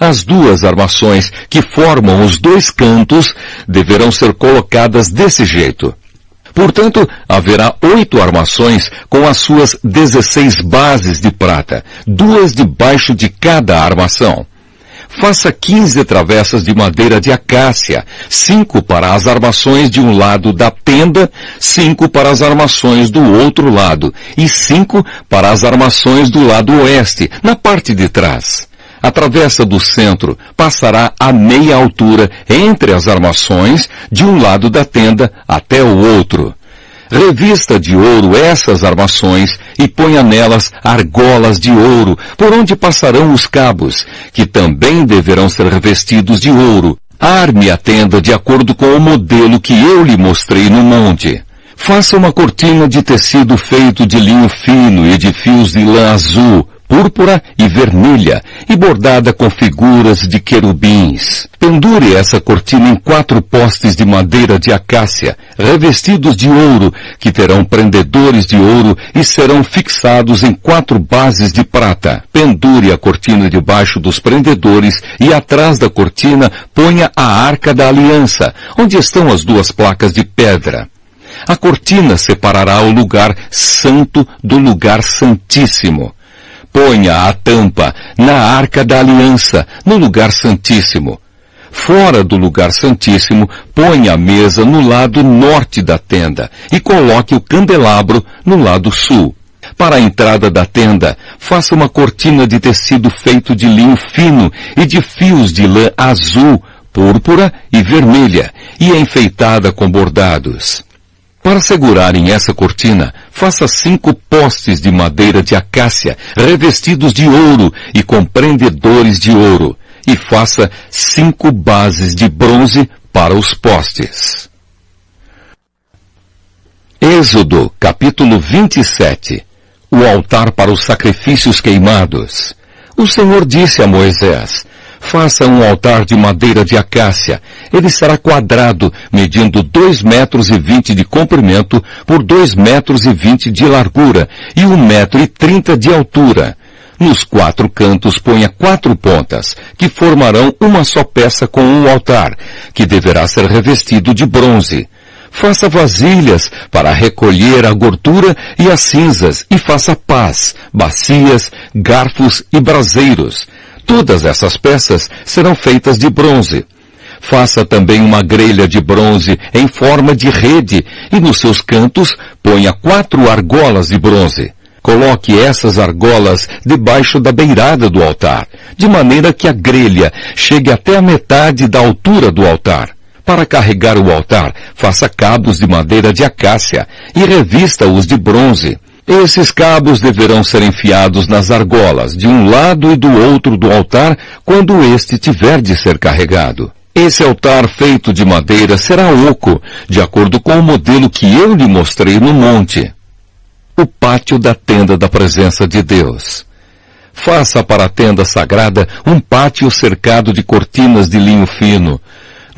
As duas armações que formam os dois cantos deverão ser colocadas desse jeito. Portanto, haverá oito armações com as suas dezesseis bases de prata, duas debaixo de cada armação. Faça quinze travessas de madeira de acácia, cinco para as armações de um lado da tenda, cinco para as armações do outro lado, e cinco para as armações do lado oeste, na parte de trás. A travessa do centro passará a meia altura entre as armações de um lado da tenda até o outro. Revista de ouro essas armações e ponha nelas argolas de ouro, por onde passarão os cabos, que também deverão ser revestidos de ouro. Arme a tenda de acordo com o modelo que eu lhe mostrei no monte. Faça uma cortina de tecido feito de linho fino e de fios de lã azul, púrpura e vermelha, e bordada com figuras de querubins. Pendure essa cortina em quatro postes de madeira de acácia, revestidos de ouro, que terão prendedores de ouro e serão fixados em quatro bases de prata. Pendure a cortina debaixo dos prendedores e atrás da cortina ponha a arca da aliança, onde estão as duas placas de pedra. A cortina separará o lugar santo do lugar santíssimo ponha a tampa na arca da aliança, no lugar santíssimo. Fora do lugar santíssimo, ponha a mesa no lado norte da tenda e coloque o candelabro no lado sul. Para a entrada da tenda, faça uma cortina de tecido feito de linho fino e de fios de lã azul, púrpura e vermelha, e enfeitada com bordados. Para segurarem essa cortina, faça cinco postes de madeira de acácia, revestidos de ouro e com prendedores de ouro, e faça cinco bases de bronze para os postes. Êxodo, capítulo 27. O altar para os sacrifícios queimados. O Senhor disse a Moisés, faça um altar de madeira de acácia. Ele será quadrado, medindo dois metros e vinte de comprimento por dois metros e vinte de largura e um metro e trinta de altura. Nos quatro cantos ponha quatro pontas, que formarão uma só peça com um altar, que deverá ser revestido de bronze. Faça vasilhas para recolher a gordura e as cinzas e faça pás, bacias, garfos e braseiros. Todas essas peças serão feitas de bronze. Faça também uma grelha de bronze em forma de rede e nos seus cantos ponha quatro argolas de bronze. Coloque essas argolas debaixo da beirada do altar, de maneira que a grelha chegue até a metade da altura do altar. Para carregar o altar, faça cabos de madeira de acácia e revista-os de bronze. Esses cabos deverão ser enfiados nas argolas, de um lado e do outro do altar, quando este tiver de ser carregado. Esse altar feito de madeira será oco, de acordo com o modelo que eu lhe mostrei no monte. O pátio da tenda da presença de Deus. Faça para a tenda sagrada um pátio cercado de cortinas de linho fino,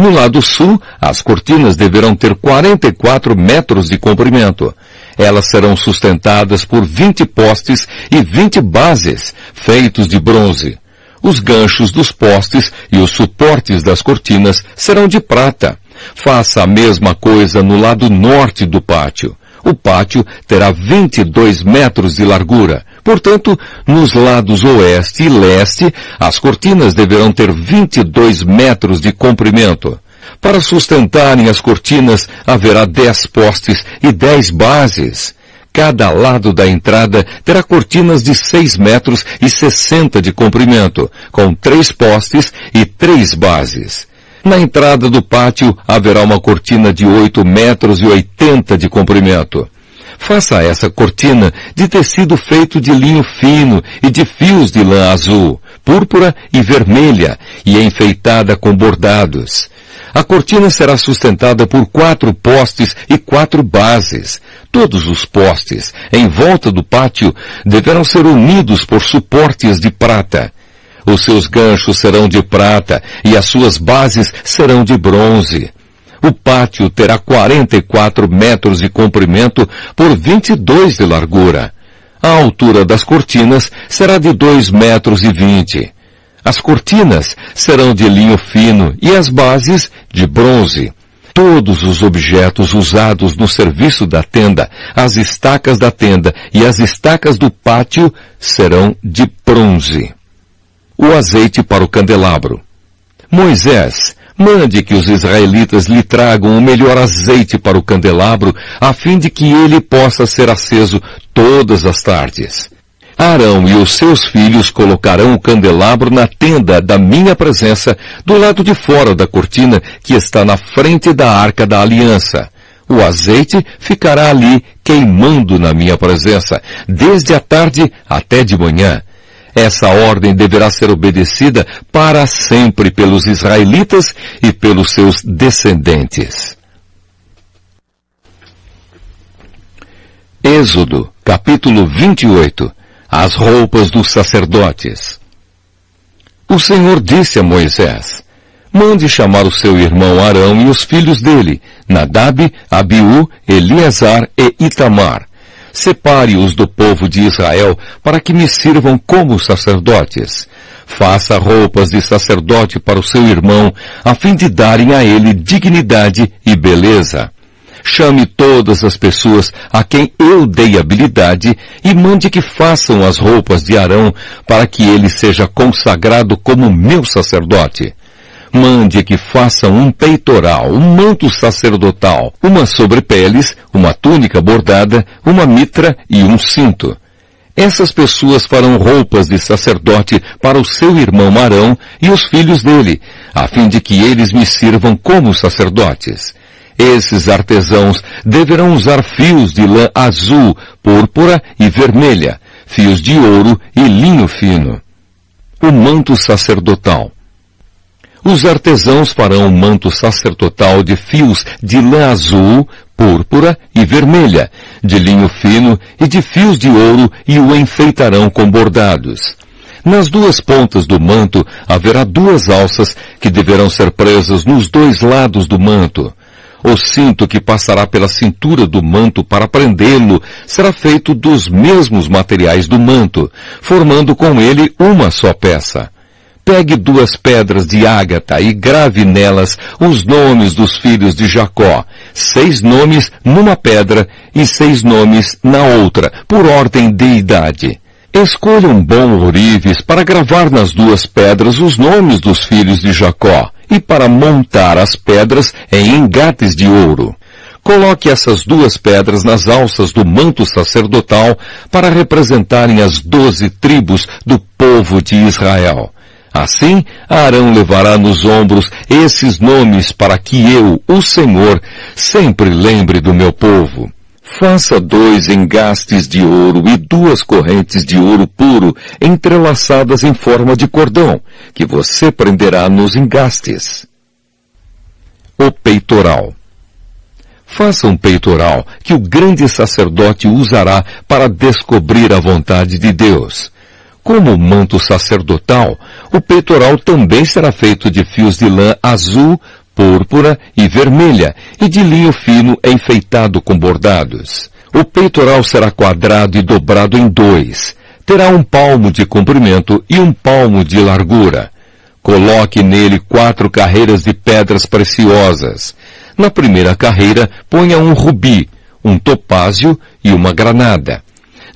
no lado sul, as cortinas deverão ter 44 metros de comprimento. Elas serão sustentadas por 20 postes e 20 bases, feitos de bronze. Os ganchos dos postes e os suportes das cortinas serão de prata. Faça a mesma coisa no lado norte do pátio. O pátio terá 22 metros de largura. Portanto, nos lados oeste e leste, as cortinas deverão ter 22 metros de comprimento. Para sustentarem as cortinas, haverá 10 postes e 10 bases. Cada lado da entrada terá cortinas de 6 metros e 60 de comprimento, com três postes e três bases. Na entrada do pátio haverá uma cortina de 8 metros e 80 de comprimento. Faça essa cortina de tecido feito de linho fino e de fios de lã azul, púrpura e vermelha, e enfeitada com bordados. A cortina será sustentada por quatro postes e quatro bases. Todos os postes, em volta do pátio, deverão ser unidos por suportes de prata. Os seus ganchos serão de prata e as suas bases serão de bronze. O pátio terá 44 metros de comprimento por 22 de largura. A altura das cortinas será de 2 metros e 20. As cortinas serão de linho fino e as bases de bronze. Todos os objetos usados no serviço da tenda, as estacas da tenda e as estacas do pátio serão de bronze. O azeite para o candelabro. Moisés Mande que os israelitas lhe tragam o melhor azeite para o candelabro, a fim de que ele possa ser aceso todas as tardes. Arão e os seus filhos colocarão o candelabro na tenda da minha presença, do lado de fora da cortina que está na frente da arca da aliança. O azeite ficará ali queimando na minha presença, desde a tarde até de manhã. Essa ordem deverá ser obedecida para sempre pelos israelitas e pelos seus descendentes. Êxodo, capítulo 28 As roupas dos sacerdotes. O Senhor disse a Moisés, Mande chamar o seu irmão Arão e os filhos dele, Nadab, Abiú, Eleazar e Itamar, Separe-os do povo de Israel para que me sirvam como sacerdotes. Faça roupas de sacerdote para o seu irmão, a fim de darem a ele dignidade e beleza. Chame todas as pessoas a quem eu dei habilidade e mande que façam as roupas de Arão para que ele seja consagrado como meu sacerdote mande que façam um peitoral, um manto sacerdotal, uma sobrepeles, uma túnica bordada, uma mitra e um cinto. Essas pessoas farão roupas de sacerdote para o seu irmão Arão e os filhos dele, a fim de que eles me sirvam como sacerdotes. Esses artesãos deverão usar fios de lã azul, púrpura e vermelha, fios de ouro e linho fino. O manto sacerdotal. Os artesãos farão um manto sacerdotal de fios de lã azul, púrpura e vermelha, de linho fino e de fios de ouro e o enfeitarão com bordados. Nas duas pontas do manto haverá duas alças que deverão ser presas nos dois lados do manto. O cinto que passará pela cintura do manto para prendê-lo será feito dos mesmos materiais do manto, formando com ele uma só peça. Pegue duas pedras de ágata e grave nelas os nomes dos filhos de Jacó, seis nomes numa pedra e seis nomes na outra, por ordem de idade. Escolha um bom ourives para gravar nas duas pedras os nomes dos filhos de Jacó e para montar as pedras em engates de ouro. Coloque essas duas pedras nas alças do manto sacerdotal para representarem as doze tribos do povo de Israel. Assim, Arão levará nos ombros esses nomes para que eu, o Senhor, sempre lembre do meu povo. Faça dois engastes de ouro e duas correntes de ouro puro entrelaçadas em forma de cordão, que você prenderá nos engastes. O peitoral. Faça um peitoral que o grande sacerdote usará para descobrir a vontade de Deus. Como manto sacerdotal, o peitoral também será feito de fios de lã azul, púrpura e vermelha, e de linho fino enfeitado com bordados. O peitoral será quadrado e dobrado em dois. Terá um palmo de comprimento e um palmo de largura. Coloque nele quatro carreiras de pedras preciosas. Na primeira carreira, ponha um rubi, um topázio e uma granada.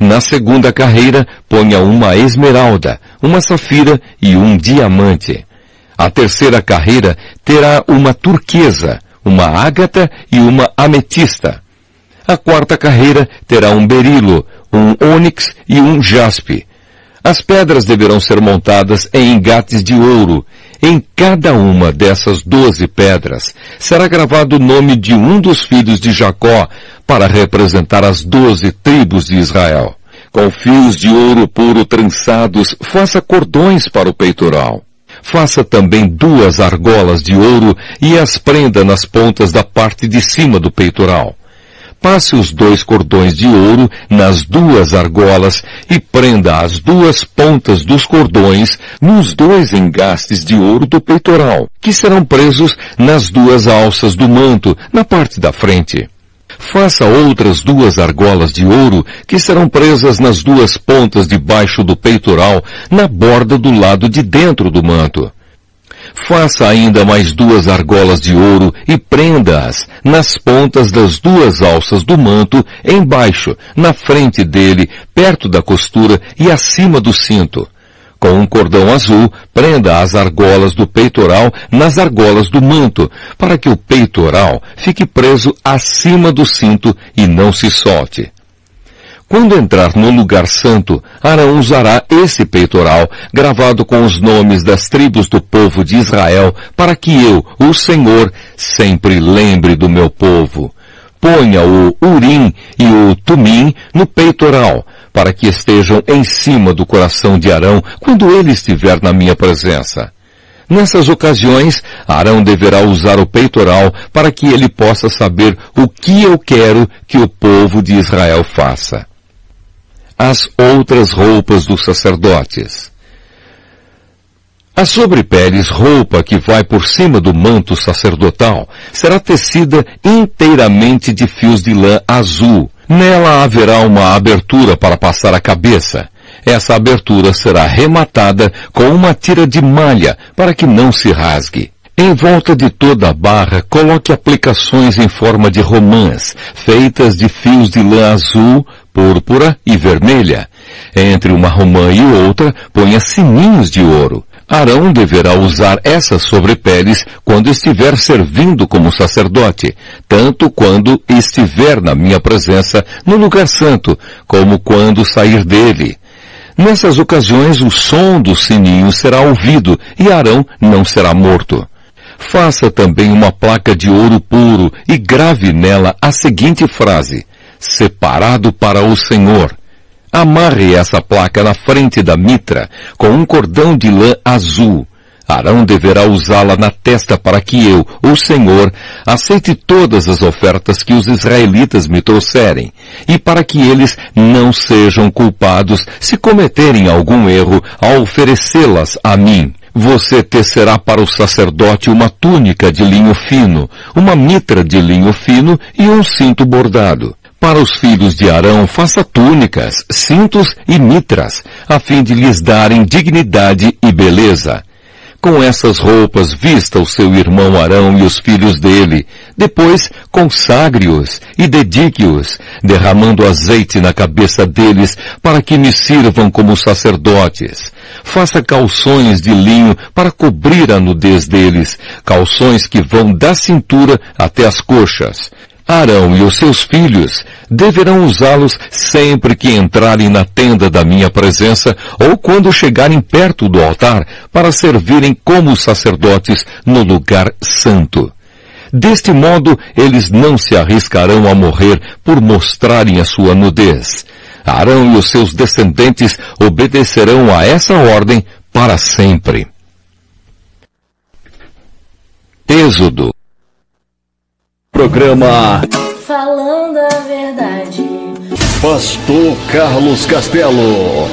Na segunda carreira, ponha uma esmeralda, uma safira e um diamante. A terceira carreira terá uma turquesa, uma ágata e uma ametista. A quarta carreira terá um berilo, um ônix e um jaspe. As pedras deverão ser montadas em engates de ouro. Em cada uma dessas doze pedras será gravado o nome de um dos filhos de Jacó para representar as doze tribos de Israel. Com fios de ouro puro trançados, faça cordões para o peitoral. Faça também duas argolas de ouro e as prenda nas pontas da parte de cima do peitoral. Passe os dois cordões de ouro nas duas argolas e prenda as duas pontas dos cordões nos dois engastes de ouro do peitoral, que serão presos nas duas alças do manto, na parte da frente. Faça outras duas argolas de ouro que serão presas nas duas pontas debaixo do peitoral, na borda do lado de dentro do manto. Faça ainda mais duas argolas de ouro e prenda-as nas pontas das duas alças do manto, embaixo, na frente dele, perto da costura e acima do cinto. Com um cordão azul, prenda as argolas do peitoral nas argolas do manto, para que o peitoral fique preso acima do cinto e não se solte. Quando entrar no lugar santo, Arão usará esse peitoral, gravado com os nomes das tribos do povo de Israel, para que eu, o Senhor, sempre lembre do meu povo. Ponha o Urim e o Tumim no peitoral, para que estejam em cima do coração de Arão quando ele estiver na minha presença. Nessas ocasiões, Arão deverá usar o peitoral para que ele possa saber o que eu quero que o povo de Israel faça as outras roupas dos sacerdotes. A sobrepeles roupa que vai por cima do manto sacerdotal será tecida inteiramente de fios de lã azul. Nela haverá uma abertura para passar a cabeça. Essa abertura será rematada com uma tira de malha para que não se rasgue. Em volta de toda a barra, coloque aplicações em forma de romãs, feitas de fios de lã azul, púrpura e vermelha. Entre uma romã e outra, ponha sininhos de ouro. Arão deverá usar essas sobrepeles quando estiver servindo como sacerdote, tanto quando estiver na minha presença no lugar santo, como quando sair dele. Nessas ocasiões o som do sininho será ouvido e Arão não será morto. Faça também uma placa de ouro puro e grave nela a seguinte frase: separado para o Senhor. Amarre essa placa na frente da mitra com um cordão de lã azul. Arão deverá usá-la na testa para que eu, o Senhor, aceite todas as ofertas que os israelitas me trouxerem, e para que eles não sejam culpados se cometerem algum erro ao oferecê-las a mim. Você tecerá para o sacerdote uma túnica de linho fino, uma mitra de linho fino e um cinto bordado. Para os filhos de Arão, faça túnicas, cintos e mitras, a fim de lhes darem dignidade e beleza. Com essas roupas vista o seu irmão Arão e os filhos dele. Depois consagre-os e dedique-os, derramando azeite na cabeça deles para que me sirvam como sacerdotes. Faça calções de linho para cobrir a nudez deles, calções que vão da cintura até as coxas. Arão e os seus filhos deverão usá-los sempre que entrarem na tenda da minha presença ou quando chegarem perto do altar para servirem como sacerdotes no lugar santo. Deste modo, eles não se arriscarão a morrer por mostrarem a sua nudez. Arão e os seus descendentes obedecerão a essa ordem para sempre. Êxodo Programa Falando a verdade. Pastor Carlos Castelo.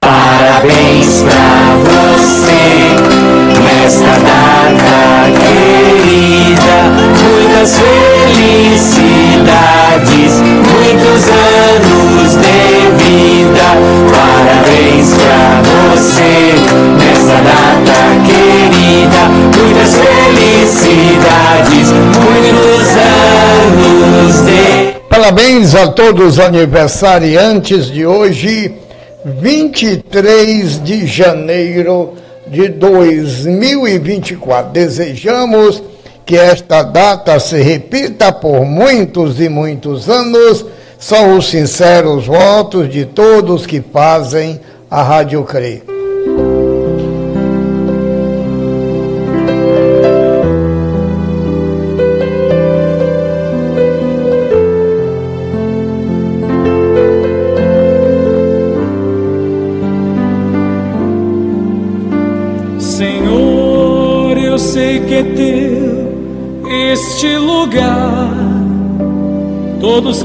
Parabéns pra você nesta data querida. Muitas felicidades, muitos anos de vida. Parabéns pra você nesta data querida. Muitas felicidades, muitos anos de Parabéns a todos os aniversariantes de hoje, 23 de janeiro de 2024. Desejamos que esta data se repita por muitos e muitos anos. São os sinceros votos de todos que fazem a Rádio CRE.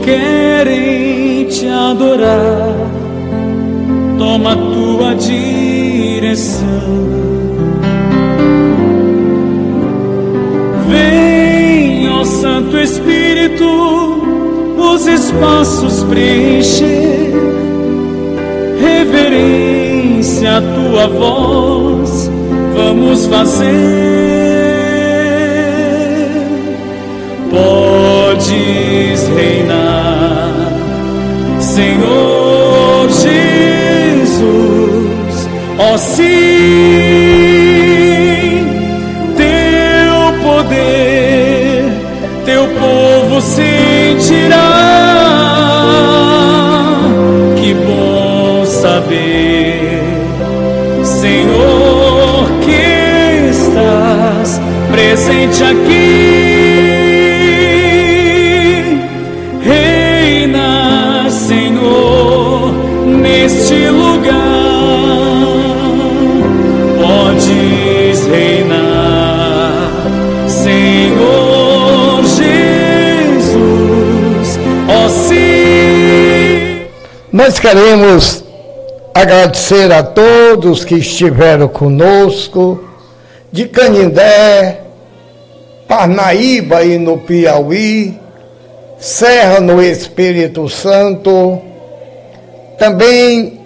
Querem te adorar. Toma tua direção. Vem, ó Santo Espírito, os espaços preencher. Reverência à tua voz, vamos fazer. Jesus, Nós queremos agradecer a todos que estiveram conosco, de Canindé, Parnaíba e no Piauí, Serra no Espírito Santo, também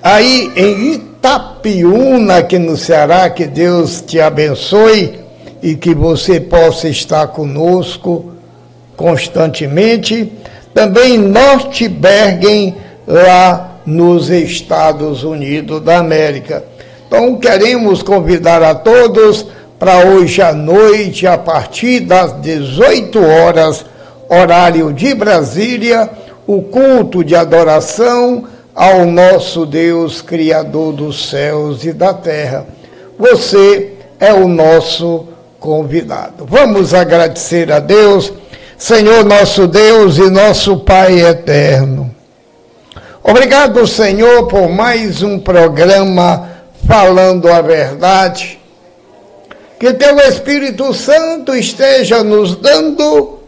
aí em Itapiúna, aqui no Ceará, que Deus te abençoe e que você possa estar conosco constantemente. Também Norte Bergen, lá nos Estados Unidos da América. Então, queremos convidar a todos para hoje à noite, a partir das 18 horas, horário de Brasília, o culto de adoração ao nosso Deus, Criador dos céus e da terra. Você é o nosso convidado. Vamos agradecer a Deus, Senhor nosso Deus e nosso Pai eterno. Obrigado, Senhor, por mais um programa falando a verdade. Que teu Espírito Santo esteja nos dando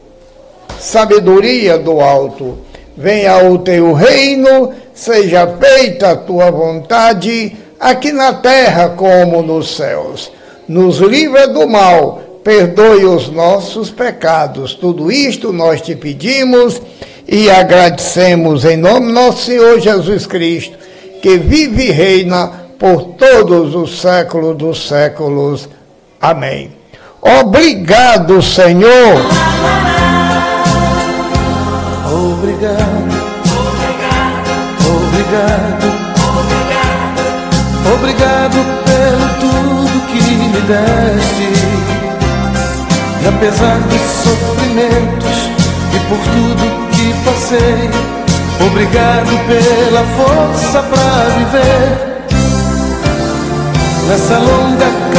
sabedoria do alto. Venha o teu reino, seja feita a tua vontade, aqui na terra como nos céus. Nos livra do mal, perdoe os nossos pecados. Tudo isto nós te pedimos e agradecemos em nome do nosso Senhor Jesus Cristo, que vive e reina por todos os séculos dos séculos. Amém. Obrigado, Senhor. Obrigado, obrigado, obrigado, pelo tudo que me deste. E apesar dos sofrimentos e por tudo que passei, obrigado pela força pra viver. Nessa longa